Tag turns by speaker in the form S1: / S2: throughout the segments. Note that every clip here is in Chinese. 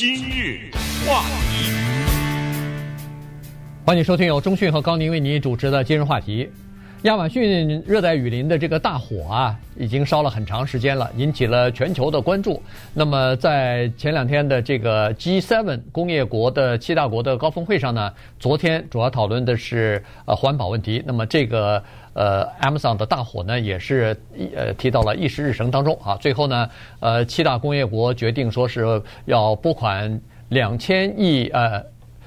S1: 今日话题，
S2: 欢迎收听由中讯和高宁为您主持的今日话题。亚马逊热带雨林的这个大火啊，已经烧了很长时间了，引起了全球的关注。那么在前两天的这个 G7 工业国的七大国的高峰会上呢，昨天主要讨论的是呃环保问题。那么这个呃 Amazon 的大火呢，也是呃提到了议事日程当中啊。最后呢，呃七大工业国决定说是要拨款两千亿呃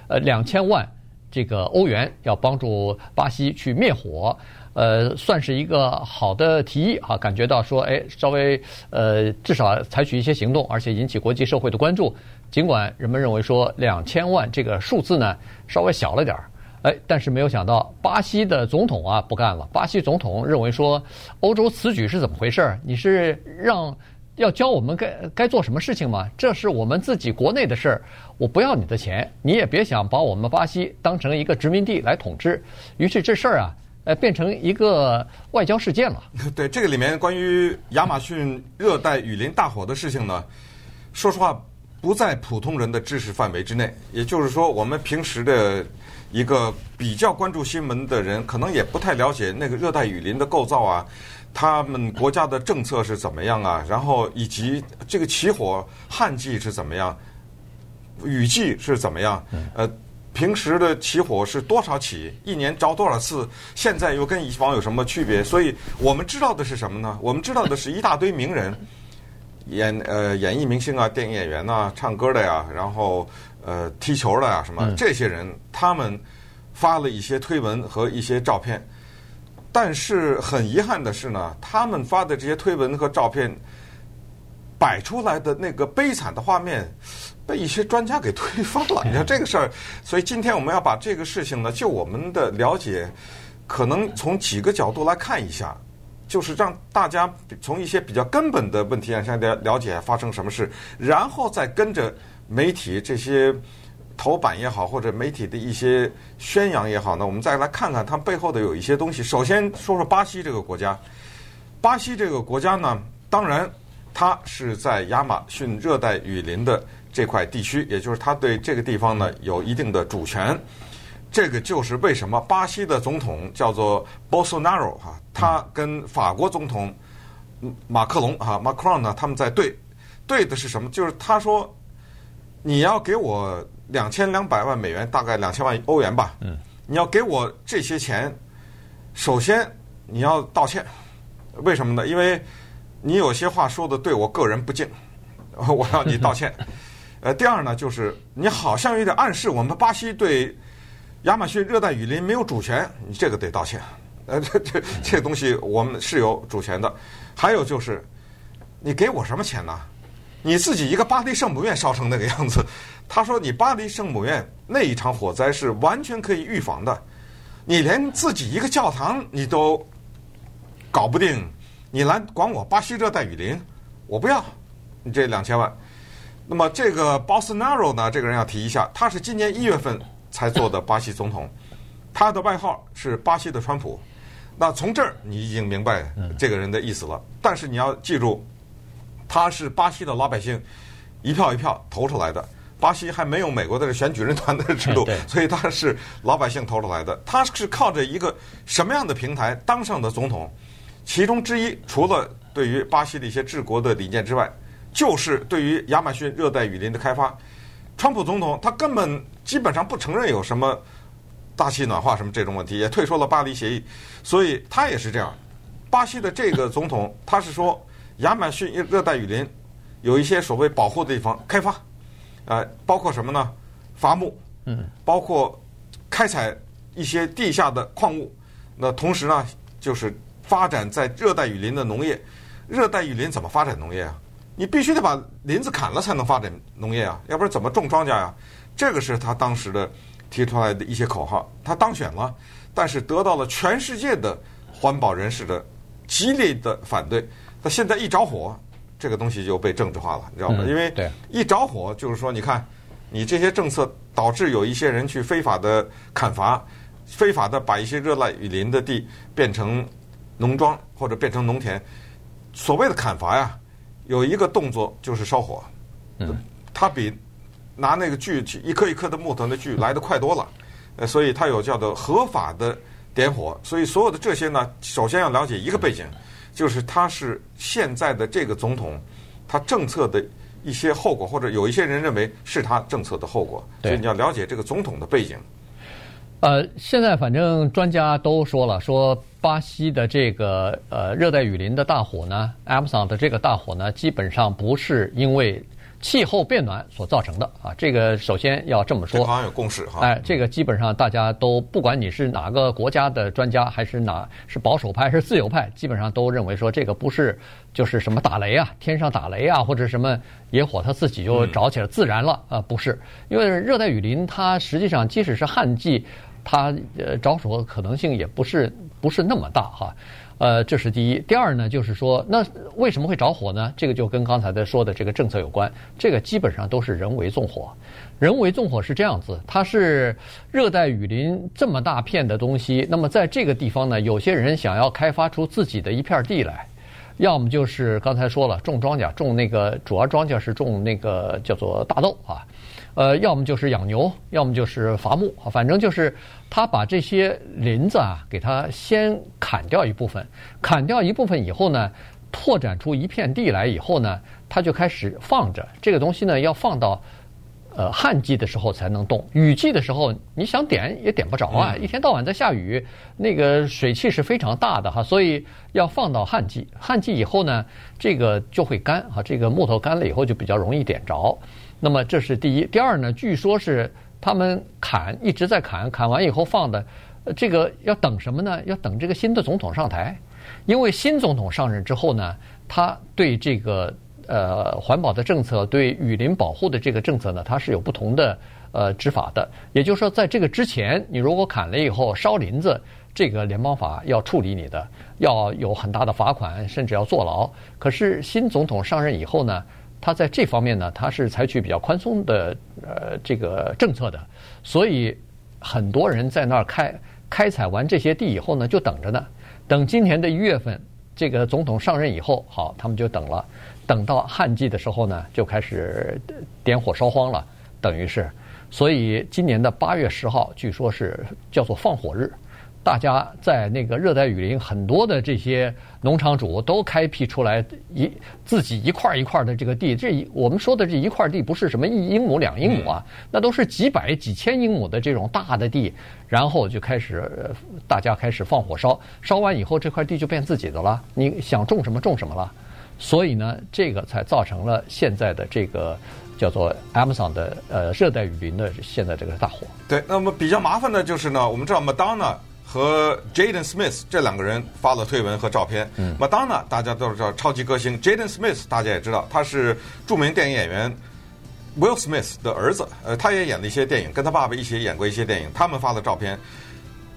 S2: 呃两千万这个欧元，要帮助巴西去灭火。呃，算是一个好的提议哈，感觉到说，哎，稍微呃，至少采取一些行动，而且引起国际社会的关注。尽管人们认为说两千万这个数字呢稍微小了点儿，哎，但是没有想到巴西的总统啊不干了。巴西总统认为说，欧洲此举是怎么回事儿？你是让要教我们该该做什么事情吗？这是我们自己国内的事儿，我不要你的钱，你也别想把我们巴西当成一个殖民地来统治。于是这事儿啊。呃，变成一个外交事件了。
S3: 对，这个里面关于亚马逊热带雨林大火的事情呢，说实话不在普通人的知识范围之内。也就是说，我们平时的一个比较关注新闻的人，可能也不太了解那个热带雨林的构造啊，他们国家的政策是怎么样啊，然后以及这个起火旱季是怎么样，雨季是怎么样，呃。平时的起火是多少起？一年着多少次？现在又跟以往有什么区别？所以我们知道的是什么呢？我们知道的是一大堆名人，演呃演艺明星啊，电影演员呐，唱歌的呀，然后呃踢球的呀，什么这些人，他们发了一些推文和一些照片。但是很遗憾的是呢，他们发的这些推文和照片摆出来的那个悲惨的画面。被一些专家给推翻了，你看这个事儿，所以今天我们要把这个事情呢，就我们的了解，可能从几个角度来看一下，就是让大家从一些比较根本的问题上先了了解发生什么事，然后再跟着媒体这些头版也好，或者媒体的一些宣扬也好呢，我们再来看看它背后的有一些东西。首先说说巴西这个国家，巴西这个国家呢，当然它是在亚马逊热带雨林的。这块地区，也就是他对这个地方呢有一定的主权。这个就是为什么巴西的总统叫做 Bolsonaro 哈，他跟法国总统马克龙哈 Macron 呢，他们在对，对的是什么？就是他说你要给我两千两百万美元，大概两千万欧元吧。嗯，你要给我这些钱，首先你要道歉。为什么呢？因为你有些话说的对我个人不敬，我要你道歉。呃，第二呢，就是你好像有点暗示我们巴西对亚马逊热带雨林没有主权，你这个得道歉。呃，这这这东西我们是有主权的。还有就是，你给我什么钱呢？你自己一个巴黎圣母院烧成那个样子，他说你巴黎圣母院那一场火灾是完全可以预防的，你连自己一个教堂你都搞不定，你来管我巴西热带雨林，我不要你这两千万。那么这个 Bolsonaro 呢，这个人要提一下，他是今年一月份才做的巴西总统，他的外号是巴西的川普。那从这儿你已经明白这个人的意思了。但是你要记住，他是巴西的老百姓一票一票投出来的。巴西还没有美国的选举人团的制度，所以他是老百姓投出来的。他是靠着一个什么样的平台当上的总统？其中之一，除了对于巴西的一些治国的理念之外。就是对于亚马逊热带雨林的开发，川普总统他根本基本上不承认有什么大气暖化什么这种问题，也退出了巴黎协议，所以他也是这样。巴西的这个总统他是说亚马逊热带雨林有一些所谓保护的地方开发，呃，包括什么呢？伐木，嗯，包括开采一些地下的矿物，那同时呢，就是发展在热带雨林的农业。热带雨林怎么发展农业啊？你必须得把林子砍了才能发展农业啊，要不然怎么种庄稼呀？这个是他当时的提出来的一些口号。他当选了，但是得到了全世界的环保人士的激烈的反对。他现在一着火，这个东西就被政治化了，你知道吗？因为一着火就是说，你看你这些政策导致有一些人去非法的砍伐，非法的把一些热带雨林的地变成农庄或者变成农田。所谓的砍伐呀。有一个动作就是烧火，嗯，它比拿那个锯去一颗一颗的木头的锯来的快多了，呃，所以它有叫做合法的点火。所以所有的这些呢，首先要了解一个背景，就是他是现在的这个总统，他政策的一些后果，或者有一些人认为是他政策的后果。所以你要了解这个总统的背景。
S2: 呃，现在反正专家都说了，说巴西的这个呃热带雨林的大火呢，Amazon 的这个大火呢，基本上不是因为气候变暖所造成的啊。这个首先要这么说，
S3: 好像有共识哈。
S2: 哎，这个基本上大家都不管你是哪个国家的专家，还是哪是保守派还是自由派，基本上都认为说这个不是就是什么打雷啊，天上打雷啊，或者什么野火它自己就着起来自燃了啊，不是，因为热带雨林它实际上即使是旱季。它呃着火的可能性也不是不是那么大哈，呃，这是第一。第二呢，就是说，那为什么会着火呢？这个就跟刚才的说的这个政策有关。这个基本上都是人为纵火。人为纵火是这样子，它是热带雨林这么大片的东西，那么在这个地方呢，有些人想要开发出自己的一片地来，要么就是刚才说了种庄稼，种那个主要庄稼是种那个叫做大豆啊。呃，要么就是养牛，要么就是伐木，反正就是他把这些林子啊，给他先砍掉一部分，砍掉一部分以后呢，拓展出一片地来以后呢，他就开始放着。这个东西呢，要放到呃旱季的时候才能动，雨季的时候你想点也点不着啊，一天到晚在下雨，那个水汽是非常大的哈，所以要放到旱季，旱季以后呢，这个就会干啊，这个木头干了以后就比较容易点着。那么这是第一，第二呢？据说是他们砍一直在砍，砍完以后放的，这个要等什么呢？要等这个新的总统上台，因为新总统上任之后呢，他对这个呃环保的政策、对雨林保护的这个政策呢，他是有不同的呃执法的。也就是说，在这个之前，你如果砍了以后烧林子，这个联邦法要处理你的，要有很大的罚款，甚至要坐牢。可是新总统上任以后呢？他在这方面呢，他是采取比较宽松的呃这个政策的，所以很多人在那儿开开采完这些地以后呢，就等着呢，等今年的一月份这个总统上任以后，好，他们就等了，等到旱季的时候呢，就开始点火烧荒了，等于是，所以今年的八月十号，据说是叫做放火日。大家在那个热带雨林，很多的这些农场主都开辟出来一自己一块一块的这个地。这我们说的这一块地不是什么一英亩两英亩啊，那都是几百几千英亩的这种大的地。然后就开始大家开始放火烧，烧完以后这块地就变自己的了，你想种什么种什么了。所以呢，这个才造成了现在的这个叫做 Amazon 的呃热带雨林的现在这个大火。
S3: 对，那么比较麻烦的就是呢，我们知道 Madonna。和 Jaden Smith 这两个人发了推文和照片。嗯，Madonna 大家都知道超级歌星，Jaden Smith 大家也知道他是著名电影演员 Will Smith 的儿子。呃，他也演了一些电影，跟他爸爸一起演过一些电影。他们发了照片。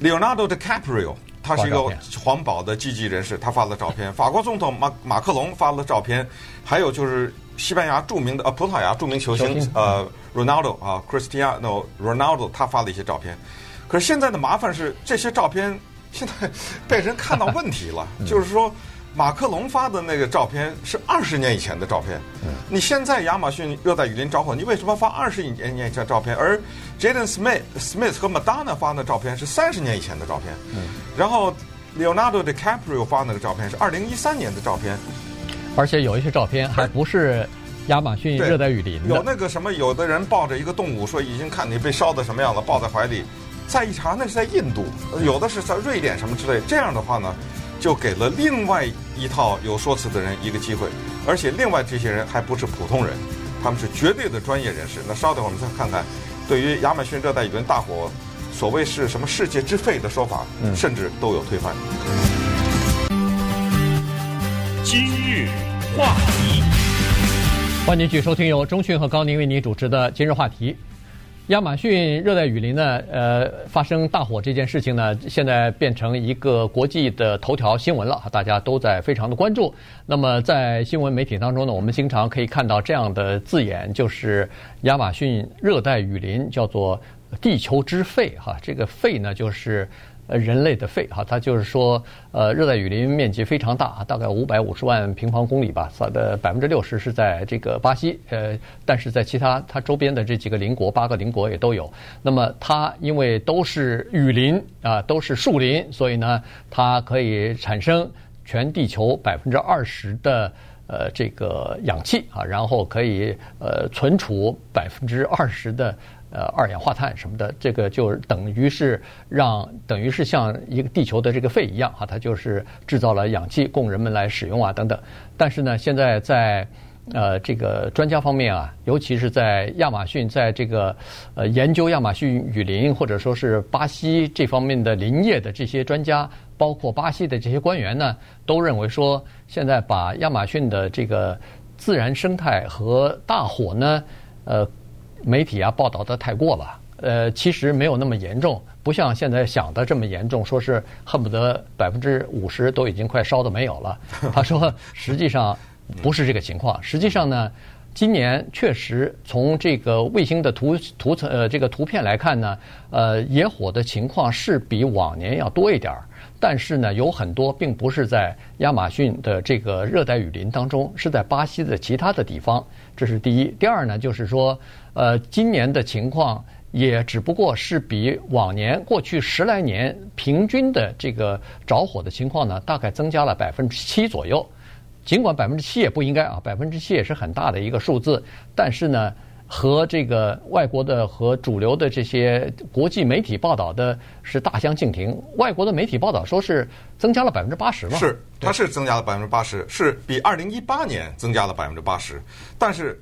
S3: Leonardo DiCaprio 他是一个环保的积极人士，他发了照片。法国总统马马克龙发了照片。还有就是西班牙著名的呃葡萄牙著名球星，球星呃 Ronaldo 啊 Cristiano Ronaldo 他发了一些照片。可是现在的麻烦是，这些照片现在 被人看到问题了。就是说，马克龙发的那个照片是二十年以前的照片。你现在亚马逊热带雨林着火，你为什么发二十年年以前的照片？而 Jaden Smith Smith 和 Madonna 发的照片是三十年以前的照片。然后 Leonardo DiCaprio 发那个照片是二零一三年的照片。
S2: 而且有一些照片还不是亚马逊热带雨林。
S3: 有那个什么，有的人抱着一个动物，说已经看你被烧的什么样了，抱在怀里。再一查，那是在印度，有的是在瑞典什么之类。这样的话呢，就给了另外一套有说辞的人一个机会，而且另外这些人还不是普通人，他们是绝对的专业人士。那稍等，我们再看看，对于亚马逊热带雨林大火，所谓是什么世界之肺的说法，甚至都有推翻。
S1: 今日话题，
S2: 欢迎继续收听由中讯和高宁为您主持的今日话题。亚马逊热带雨林呢，呃，发生大火这件事情呢，现在变成一个国际的头条新闻了，大家都在非常的关注。那么在新闻媒体当中呢，我们经常可以看到这样的字眼，就是亚马逊热带雨林叫做“地球之肺”哈，这个“肺”呢就是呃人类的肺哈，它就是说呃热带雨林面积非常大，大概五百五十万平方公里吧，它的百分之六十是在这个巴西，呃，但是在其他它周边的这几个邻国，八个邻国也都有。那么它因为都是雨林啊，都是树林，所以呢，它可以产生全地球百分之二十的。呃，这个氧气啊，然后可以呃存储百分之二十的呃二氧化碳什么的，这个就等于是让等于是像一个地球的这个肺一样啊，它就是制造了氧气供人们来使用啊等等。但是呢，现在在呃这个专家方面啊，尤其是在亚马逊，在这个呃研究亚马逊雨林或者说是巴西这方面的林业的这些专家。包括巴西的这些官员呢，都认为说，现在把亚马逊的这个自然生态和大火呢，呃，媒体啊报道的太过了。呃，其实没有那么严重，不像现在想的这么严重，说是恨不得百分之五十都已经快烧的没有了。他说，实际上不是这个情况。实际上呢，今年确实从这个卫星的图图层呃这个图片来看呢，呃，野火的情况是比往年要多一点儿。但是呢，有很多并不是在亚马逊的这个热带雨林当中，是在巴西的其他的地方。这是第一。第二呢，就是说，呃，今年的情况也只不过是比往年过去十来年平均的这个着火的情况呢，大概增加了百分之七左右。尽管百分之七也不应该啊，百分之七也是很大的一个数字，但是呢。和这个外国的和主流的这些国际媒体报道的是大相径庭。外国的媒体报道说是增加了百分之八十嘛？
S3: 是，它是增加了百分之八十，是比二零一八年增加了百分之八十，但是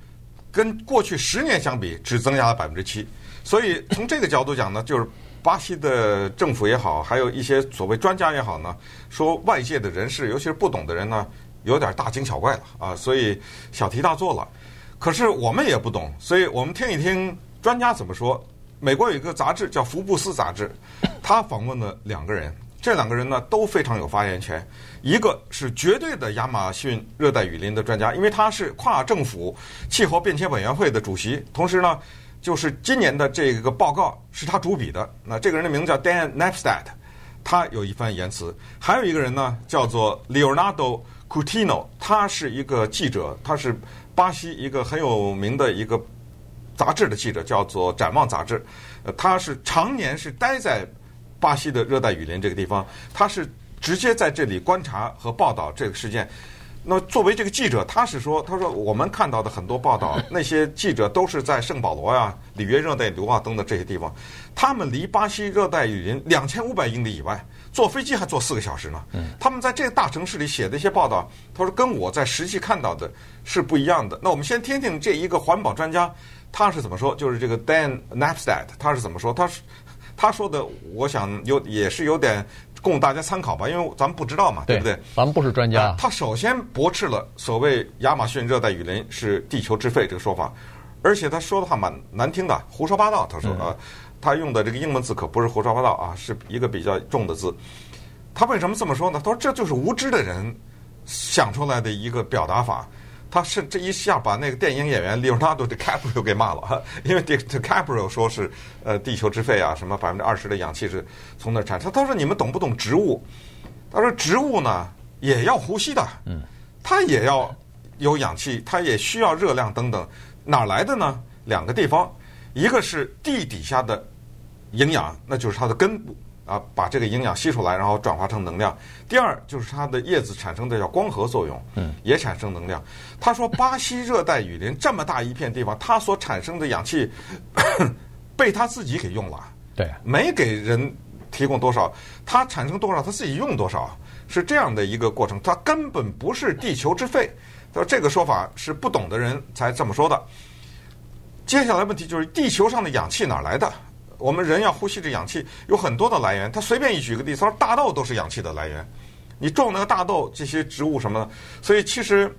S3: 跟过去十年相比，只增加了百分之七。所以从这个角度讲呢，就是巴西的政府也好，还有一些所谓专家也好呢，说外界的人士，尤其是不懂的人呢，有点大惊小怪了啊，所以小题大做了。可是我们也不懂，所以我们听一听专家怎么说。美国有一个杂志叫《福布斯》杂志，他访问了两个人，这两个人呢都非常有发言权。一个是绝对的亚马逊热带雨林的专家，因为他是跨政府气候变迁委员会的主席，同时呢，就是今年的这个报告是他主笔的。那这个人的名字叫 Dan Napstad，他有一番言辞。还有一个人呢，叫做 Leonardo Coutinho，他是一个记者，他是。巴西一个很有名的一个杂志的记者叫做《展望》杂志，呃，他是常年是待在巴西的热带雨林这个地方，他是直接在这里观察和报道这个事件。那作为这个记者，他是说，他说我们看到的很多报道，那些记者都是在圣保罗呀、里约热内卢啊等等这些地方，他们离巴西热带雨林两千五百英里以外。坐飞机还坐四个小时呢。他们在这个大城市里写的一些报道，他说跟我在实际看到的是不一样的。那我们先听听这一个环保专家他是怎么说，就是这个 Dan Napstad 他是怎么说？他是他说的，我想有也是有点供大家参考吧，因为咱们不知道嘛，对不对？
S2: 咱们不是专家。
S3: 他首先驳斥了所谓亚马逊热带雨林是地球之肺这个说法，而且他说的话蛮难听的，胡说八道。他说啊。他用的这个英文字可不是胡说八道啊，是一个比较重的字。他为什么这么说呢？他说这就是无知的人想出来的一个表达法。他是这一下把那个电影演员 Leonardo DiCaprio 给骂了，因为 DiCaprio 说是呃地球之肺啊，什么百分之二十的氧气是从那儿产生。他说你们懂不懂植物？他说植物呢也要呼吸的，嗯，它也要有氧气，它也需要热量等等，哪来的呢？两个地方，一个是地底下的。营养，那就是它的根部啊，把这个营养吸出来，然后转化成能量。第二就是它的叶子产生的叫光合作用，嗯，也产生能量。他说，巴西热带雨林这么大一片地方，它所产生的氧气 被他自己给用了，
S2: 对，
S3: 没给人提供多少，它产生多少，他自己用多少，是这样的一个过程。它根本不是地球之肺。他说这个说法是不懂的人才这么说的。接下来问题就是地球上的氧气哪来的？我们人要呼吸的氧气有很多的来源，他随便一举个例子，说大豆都是氧气的来源。你种那个大豆，这些植物什么的，所以其实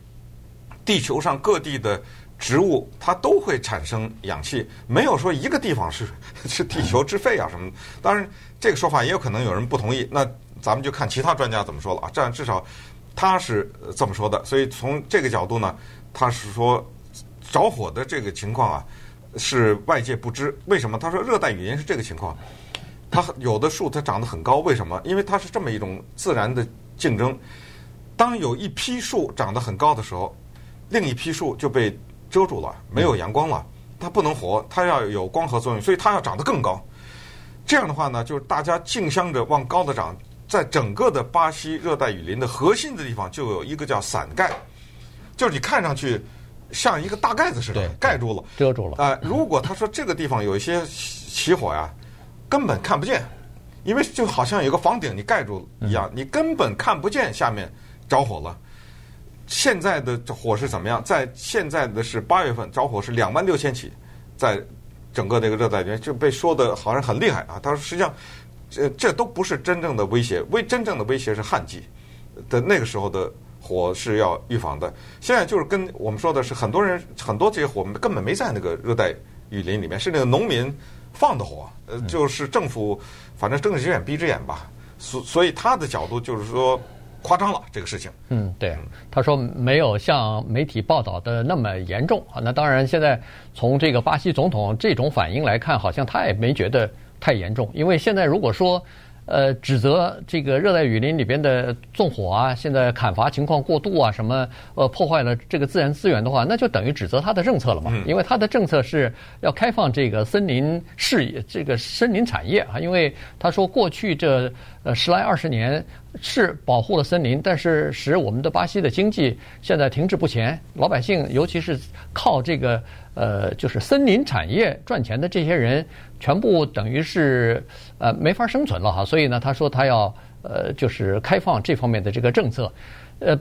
S3: 地球上各地的植物它都会产生氧气，没有说一个地方是是地球之肺啊什么的。当然，这个说法也有可能有人不同意，那咱们就看其他专家怎么说了啊。这样至少他是这么说的，所以从这个角度呢，他是说着火的这个情况啊。是外界不知为什么？他说热带雨林是这个情况，它有的树它长得很高，为什么？因为它是这么一种自然的竞争。当有一批树长得很高的时候，另一批树就被遮住了，没有阳光了，它不能活，它要有光合作用，所以它要长得更高。这样的话呢，就是大家竞相着往高的长，在整个的巴西热带雨林的核心的地方，就有一个叫伞盖，就是你看上去像一个大盖子似的盖住了，
S2: 遮住了。
S3: 啊、呃，如果他说这个地方有一些起火呀，根本看不见，因为就好像有个房顶你盖住一样，你根本看不见下面着火了。现在的火是怎么样？在现在的是八月份着火是两万六千起，在整个这个热带雨林就被说的好像很厉害啊。他说实际上这这都不是真正的威胁，威真正的威胁是旱季的那个时候的火是要预防的。现在就是跟我们说的是很多人很多这些火根本没在那个热带雨林里面，是那个农民。放的火，呃，就是政府，反正睁只眼闭只眼吧，所所以他的角度就是说夸张了这个事情。
S2: 嗯，对，他说没有像媒体报道的那么严重啊。那当然，现在从这个巴西总统这种反应来看，好像他也没觉得太严重，因为现在如果说。呃，指责这个热带雨林里边的纵火啊，现在砍伐情况过度啊，什么呃破坏了这个自然资源的话，那就等于指责他的政策了嘛。因为他的政策是要开放这个森林事业，这个森林产业啊。因为他说过去这呃十来二十年是保护了森林，但是使我们的巴西的经济现在停滞不前，老百姓尤其是靠这个呃就是森林产业赚钱的这些人。全部等于是呃没法生存了哈，所以呢，他说他要呃就是开放这方面的这个政策，呃，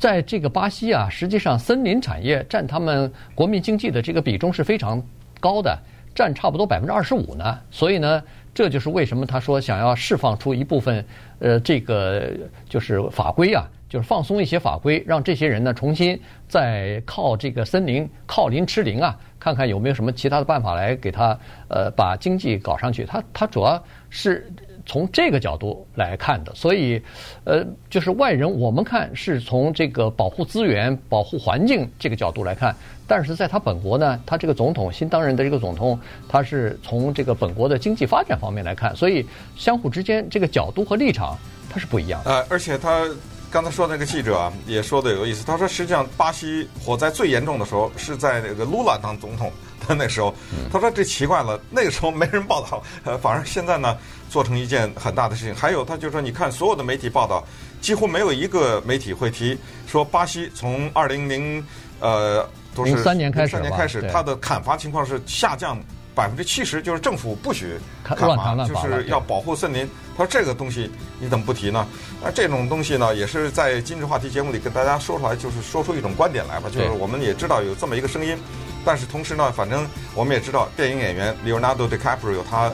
S2: 在这个巴西啊，实际上森林产业占他们国民经济的这个比重是非常高的，占差不多百分之二十五呢。所以呢，这就是为什么他说想要释放出一部分呃这个就是法规啊。就是放松一些法规，让这些人呢重新再靠这个森林靠林吃林啊，看看有没有什么其他的办法来给他呃把经济搞上去。他他主要是从这个角度来看的，所以呃就是外人我们看是从这个保护资源、保护环境这个角度来看，但是在他本国呢，他这个总统新担任的这个总统，他是从这个本国的经济发展方面来看，所以相互之间这个角度和立场它是不一样的。
S3: 呃，而且他。刚才说那个记者啊，也说的有意思。他说，实际上巴西火灾最严重的时候是在那个卢拉当总统的那时候。他说这奇怪了，那个时候没人报道，呃，反而现在呢做成一件很大的事情。还有，他就说，你看所有的媒体报道，几乎没有一个媒体会提说巴西从二零零呃都是
S2: 零三年开始，
S3: 三年开始，它的砍伐情况是下降。百分之七十就是政府不许砍伐，就是要保护森林。他说这个东西你怎么不提呢？那这种东西呢，也是在今日话题节目里跟大家说出来，就是说出一种观点来吧。就是我们也知道有这么一个声音，但是同时呢，反正我们也知道电影演员 Leonardo DiCaprio 他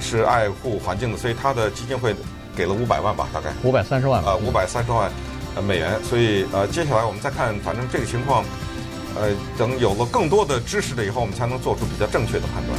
S3: 是爱护环境的，所以他的基金会给了五百万吧，大概
S2: 五百三十万
S3: 啊，五百三十万美元。所以呃，接下来我们再看，反正这个情况。呃，等有了更多的知识了以后，我们才能做出比较正确的判断。